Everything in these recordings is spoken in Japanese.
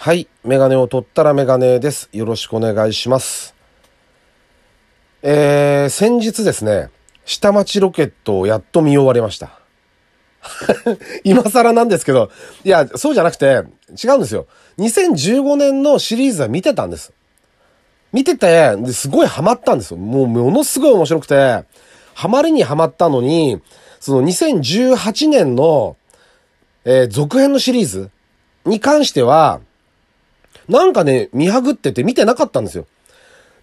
はい。メガネを取ったらメガネです。よろしくお願いします。えー、先日ですね、下町ロケットをやっと見終わりました。今更なんですけど、いや、そうじゃなくて、違うんですよ。2015年のシリーズは見てたんです。見てて、すごいハマったんですよ。もうものすごい面白くて、ハマりにハマったのに、その2018年の、えー続編のシリーズに関しては、なんかね、見はぐってて見てなかったんですよ。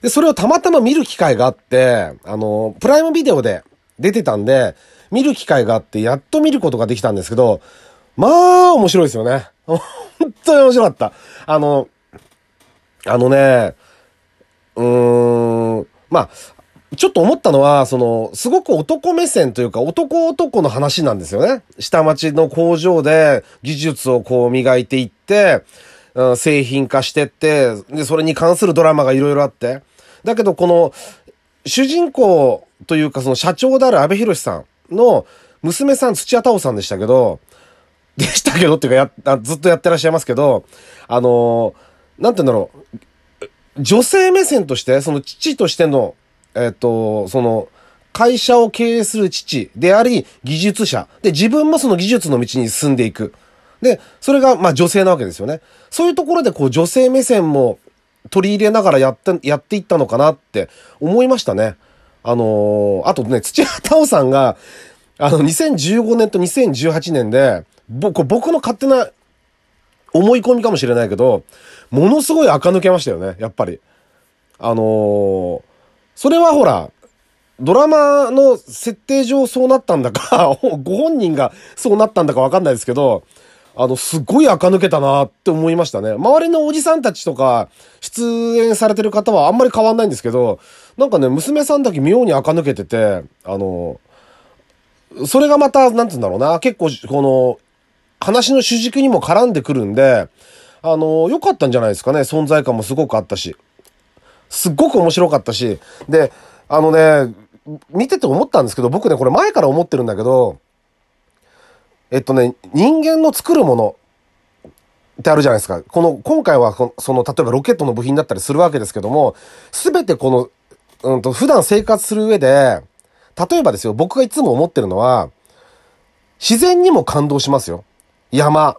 で、それをたまたま見る機会があって、あの、プライムビデオで出てたんで、見る機会があって、やっと見ることができたんですけど、まあ、面白いですよね。本当に面白かった。あの、あのね、うーん、まあ、ちょっと思ったのは、その、すごく男目線というか、男男の話なんですよね。下町の工場で技術をこう磨いていって、うん製品化してって、で、それに関するドラマがいろいろあって。だけど、この、主人公というか、その社長である安部寛さんの娘さん土屋太鳳さんでしたけど、でしたけどっていうかや、ずっとやってらっしゃいますけど、あのーなんて言うんだろう、女性目線として、その父としての、えっ、と、その、会社を経営する父であり、技術者。で、自分もその技術の道に進んでいく。で、それが、まあ女性なわけですよね。そういうところで、こう、女性目線も取り入れながらやって、やっていったのかなって思いましたね。あのーあとね、土屋太鳳さんが、あの、2015年と2018年で、僕、僕の勝手な思い込みかもしれないけど、ものすごい垢抜けましたよね、やっぱり。あのーそれはほら、ドラマの設定上そうなったんだか、ご本人がそうなったんだかわかんないですけど、あの、すっごい垢抜けたなって思いましたね。周りのおじさんたちとか、出演されてる方はあんまり変わんないんですけど、なんかね、娘さんだけ妙に垢抜けてて、あの、それがまた、なんつうんだろうな、結構、この、話の主軸にも絡んでくるんで、あの、良かったんじゃないですかね。存在感もすごくあったし。すっごく面白かったし。で、あのね、見てて思ったんですけど、僕ね、これ前から思ってるんだけど、えっとね、人間の作るものってあるじゃないですか。この、今回は、その、例えばロケットの部品だったりするわけですけども、すべてこの、うんと、普段生活する上で、例えばですよ、僕がいつも思ってるのは、自然にも感動しますよ。山、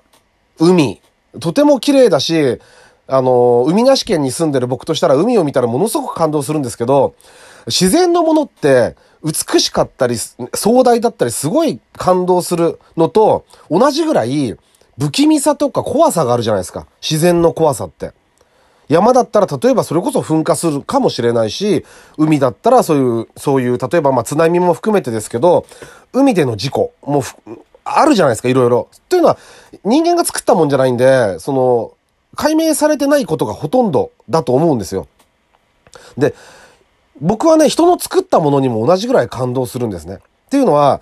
海、とても綺麗だし、あの、海なし県に住んでる僕としたら海を見たらものすごく感動するんですけど、自然のものって美しかったり、壮大だったりすごい感動するのと同じぐらい不気味さとか怖さがあるじゃないですか。自然の怖さって。山だったら例えばそれこそ噴火するかもしれないし、海だったらそういう、そういう、例えばまあ津波も含めてですけど、海での事故もあるじゃないですか、いろいろ。というのは、人間が作ったもんじゃないんで、その、解明されてないことがほとんどだと思うんですよ。で、僕はね、人の作ったものにも同じぐらい感動するんですね。っていうのは、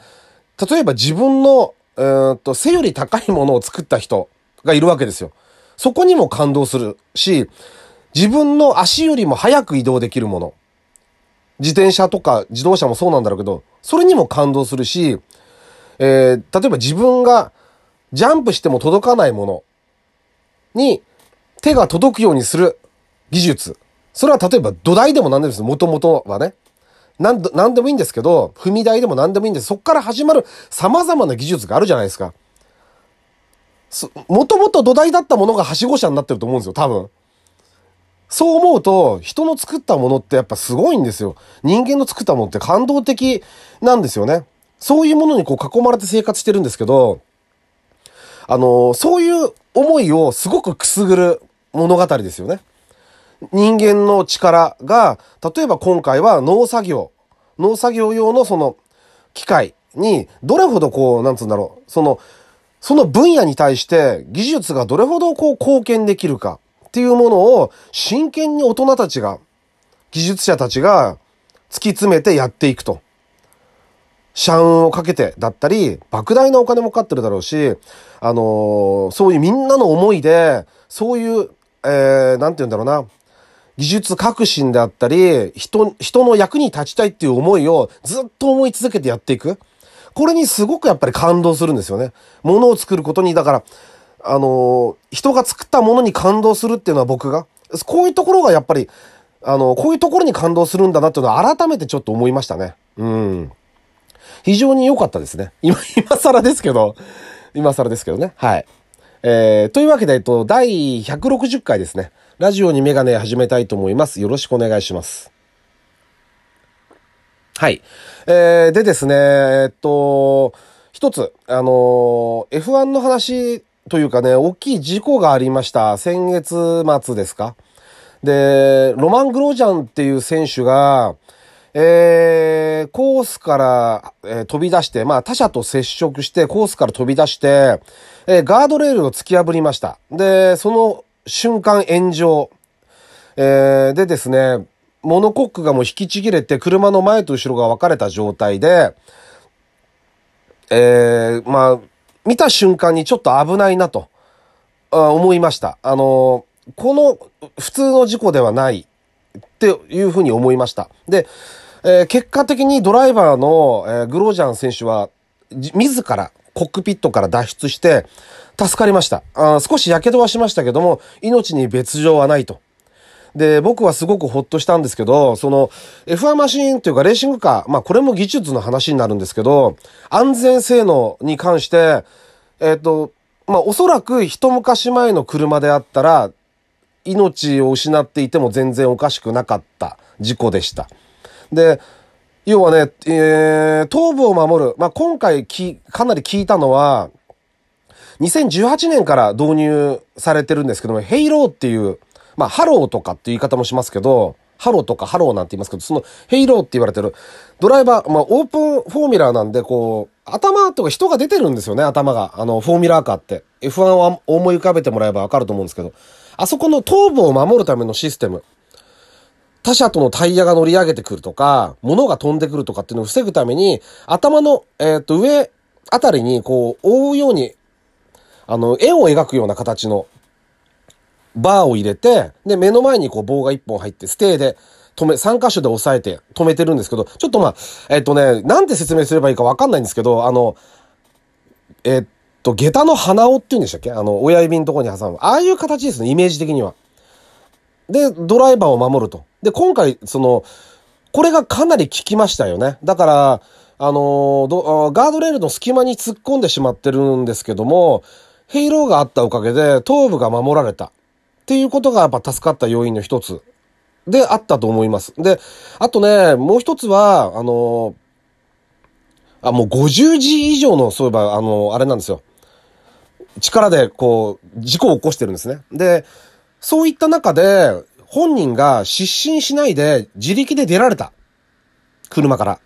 例えば自分の、えーっと、背より高いものを作った人がいるわけですよ。そこにも感動するし、自分の足よりも速く移動できるもの。自転車とか自動車もそうなんだろうけど、それにも感動するし、えー例えば自分がジャンプしても届かないものに手が届くようにする技術。それは例えば土台でも何でもいいです。もともとはね。なんで、なんでもいいんですけど、踏み台でも何でもいいんです。そこから始まる様々な技術があるじゃないですか。もともと土台だったものがはしご車になってると思うんですよ、多分。そう思うと、人の作ったものってやっぱすごいんですよ。人間の作ったものって感動的なんですよね。そういうものにこう囲まれて生活してるんですけど、あのそういう思いをすごくくすぐる物語ですよね。人間の力が、例えば今回は農作業、農作業用のその機械にどれほどこう、なんつうんだろう、その、その分野に対して技術がどれほどこう貢献できるかっていうものを真剣に大人たちが、技術者たちが突き詰めてやっていくと。社運をかけてだったり、莫大なお金もかかってるだろうし、あのーそういうみんなの思いで、そういう、えー、なんて言うんだろうな、技術革新であったり、人、人の役に立ちたいっていう思いをずっと思い続けてやっていく。これにすごくやっぱり感動するんですよね。ものを作ることに、だから、あの、人が作ったものに感動するっていうのは僕が、こういうところがやっぱり、あの、こういうところに感動するんだなっていうのは改めてちょっと思いましたね。うん。非常に良かったですね。今、今更ですけど、今更ですけどね。はい。えー、というわけで、えっと、第160回ですね。ラジオにメガネ始めたいと思います。よろしくお願いします。はい。えー、でですね、えっと、一つ、あの F1 の話というかね、大きい事故がありました。先月末ですかで、ロマン・グロージャンっていう選手が、えー、コースから、えー、飛び出して、まあ他者と接触してコースから飛び出して、えー、ガードレールを突き破りました。で、その瞬間炎上。えー、でですね、モノコックがもう引きちぎれて車の前と後ろが分かれた状態で、えー、まあ、見た瞬間にちょっと危ないなと、あ思いました。あの、この普通の事故ではないっていうふうに思いました。で、えー、結果的にドライバーの、えー、グロージャン選手は、自らコックピットから脱出して、助かりました。あ少し火傷はしましたけども、命に別状はないと。で、僕はすごくほっとしたんですけど、その F1 マシンというかレーシングカー、まあこれも技術の話になるんですけど、安全性能に関して、えっ、ー、と、まあおそらく一昔前の車であったら、命を失っていても全然おかしくなかった事故でした。で、要はね、えー、頭部を守る。まあ、今回き、かなり聞いたのは、2018年から導入されてるんですけども、ヘイローっていう、まあ、ハローとかっていう言い方もしますけど、ハローとかハローなんて言いますけど、そのヘイローって言われてるドライバー、まあ、オープンフォーミュラーなんで、こう、頭とか人が出てるんですよね、頭が。あの、フォーミュラーカーって。F1 を思い浮かべてもらえばわかると思うんですけど。あそこの頭部を守るためのシステム。他者とのタイヤが乗り上げてくるとか、物が飛んでくるとかっていうのを防ぐために、頭の、えっ、と、上あたりに、こう、覆うように、あの、円を描くような形のバーを入れて、で、目の前にこう棒が一本入って、ステーで止め、3箇所で押さえて止めてるんですけど、ちょっとまあ、えっ、とね、なんて説明すればいいかわかんないんですけど、あの、えっ、ー、と、下駄の鼻緒って言うんでしたっけ？あの、親指のところに挟む。ああいう形ですね、イメージ的には。で、ドライバーを守ると。で、今回、その、これがかなり効きましたよね。だから、あのガードレールの隙間に突っ込んでしまってるんですけども、ヘイローがあったおかげで頭部が守られた。っていうことがやっぱ助かった要因の一つであったと思います。で、あとね、もう一つは、あのあ、もう50字以上の、そういえば、あのあれなんですよ。力でこう、事故を起こしてるんですね。で、そういった中で、本人が失神しないで自力で出られた。車から。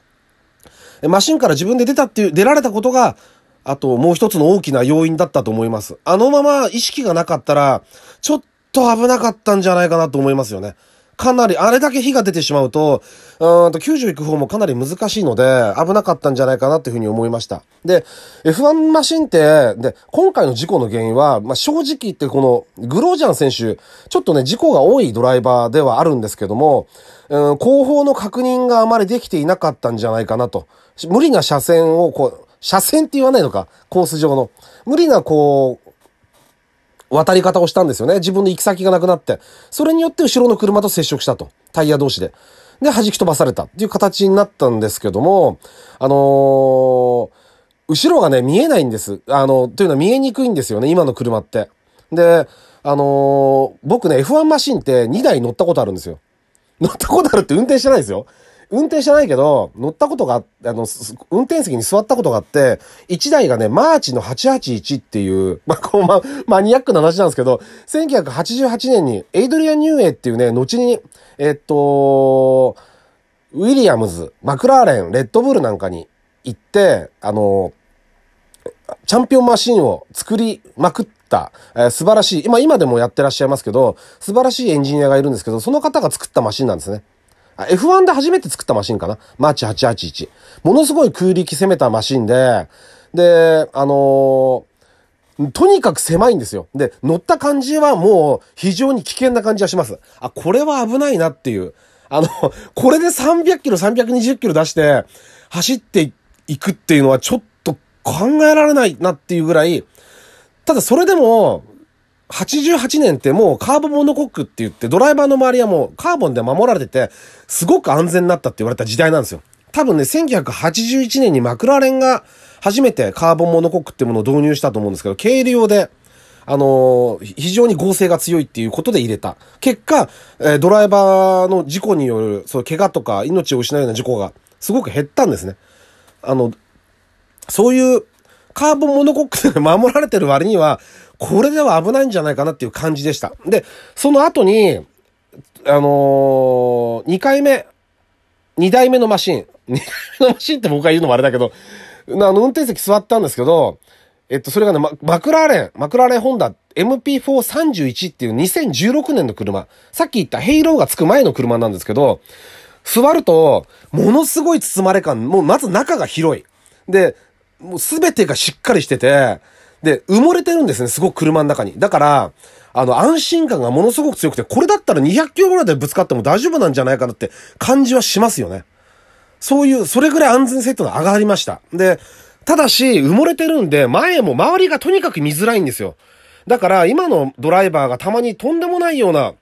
マシンから自分で出たっていう、出られたことが、あともう一つの大きな要因だったと思います。あのまま意識がなかったら、ちょっと危なかったんじゃないかなと思いますよね。かなり、あれだけ火が出てしまうと、うんと、90行く方もかなり難しいので、危なかったんじゃないかなっていうふうに思いました。で、F1 マシンって、で、今回の事故の原因は、まあ、正直言ってこの、グロージャン選手、ちょっとね、事故が多いドライバーではあるんですけども、うん、後方の確認があまりできていなかったんじゃないかなと。無理な車線をこう、車線って言わないのか、コース上の。無理なこう、渡り方をしたんですよね。自分の行き先がなくなって。それによって後ろの車と接触したと。タイヤ同士で。で、弾き飛ばされたっていう形になったんですけども、あのー、後ろがね、見えないんです。あの、というのは見えにくいんですよね、今の車って。で、あのー、僕ね、F1 マシンって2台乗ったことあるんですよ。乗ったことあるって運転してないですよ。運転してないけど、乗ったことが、あの、運転席に座ったことがあって、1台がね、マーチの881っていう、まあ、こう、ま、マニアックな話なんですけど、1988年に、エイドリアン・ニューエイっていうね、後に、えっと、ウィリアムズ、マクラーレン、レッドブルなんかに行って、あの、チャンピオンマシンを作りまくった、えー、素晴らしい、今、今でもやってらっしゃいますけど、素晴らしいエンジニアがいるんですけど、その方が作ったマシンなんですね。F1 で初めて作ったマシンかな？マーチ881。ものすごい空力攻めたマシンで、で、あのー、とにかく狭いんですよ。で、乗った感じはもう非常に危険な感じはします。あ、これは危ないなっていう。あの、これで300キロ、320キロ出して走っていくっていうのはちょっと考えられないなっていうぐらい、ただそれでも、88年ってもうカーボンモノコックって言ってドライバーの周りはもうカーボンで守られてて、すごく安全になったって言われた時代なんですよ。多分ね、1981年にマクラーレンが初めてカーボンモノコックってものを導入したと思うんですけど、軽量で、あのー、非常に合成が強いっていうことで入れた。結果、え、ドライバーの事故による、そう、怪我とか命を失うような事故がすごく減ったんですね。あの、そういうカーボンモノコックで守られてる割には、これでは危ないんじゃないかなっていう感じでした。で、その後に、あのー、2回目、2台目のマシン、2台目のマシンって僕が言うのもあれだけど、あの、運転席座ったんですけど、えっと、それがね、マクラーレン、マクラーレンホンダ MP431 っていう2016年の車。さっき言ったヘイローがつく前の車なんですけど、座ると、ものすごい包まれ感、もうまず中が広い。で、もうすべてがしっかりしてて、で、埋もれてるんですね、すごく車の中に。だから、あの、安心感がものすごく強くて、これだったら200キロぐらいでぶつかっても大丈夫なんじゃないかなって感じはしますよね。そういう、それぐらい安全性っていうのは上がりました。で、ただし、埋もれてるんで、前も周りがとにかく見づらいんですよ。だから、今のドライバーがたまにとんでもないような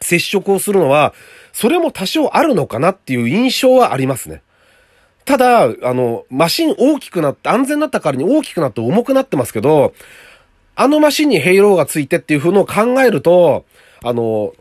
接触をするのは、それも多少あるのかなっていう印象はありますね。ただ、あの、マシン大きくなって、安全だったからに大きくなって重くなってますけど、あのマシンにヘイローがついてっていう風のを考えると、あの、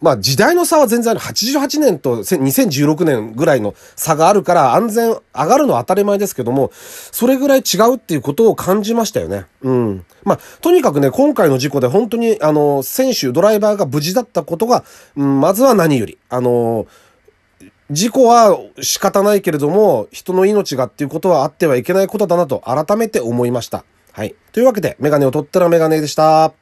まあ時代の差は全然ある。88年と2016年ぐらいの差があるから安全上がるのは当たり前ですけども、それぐらい違うっていうことを感じましたよね。うん。まあ、とにかくね、今回の事故で本当にあの、選手、ドライバーが無事だったことが、うん、まずは何より。あの、事故は仕方ないけれども、人の命がっていうことはあってはいけないことだなと改めて思いました。はい。というわけで、メガネを取ったらメガネでした。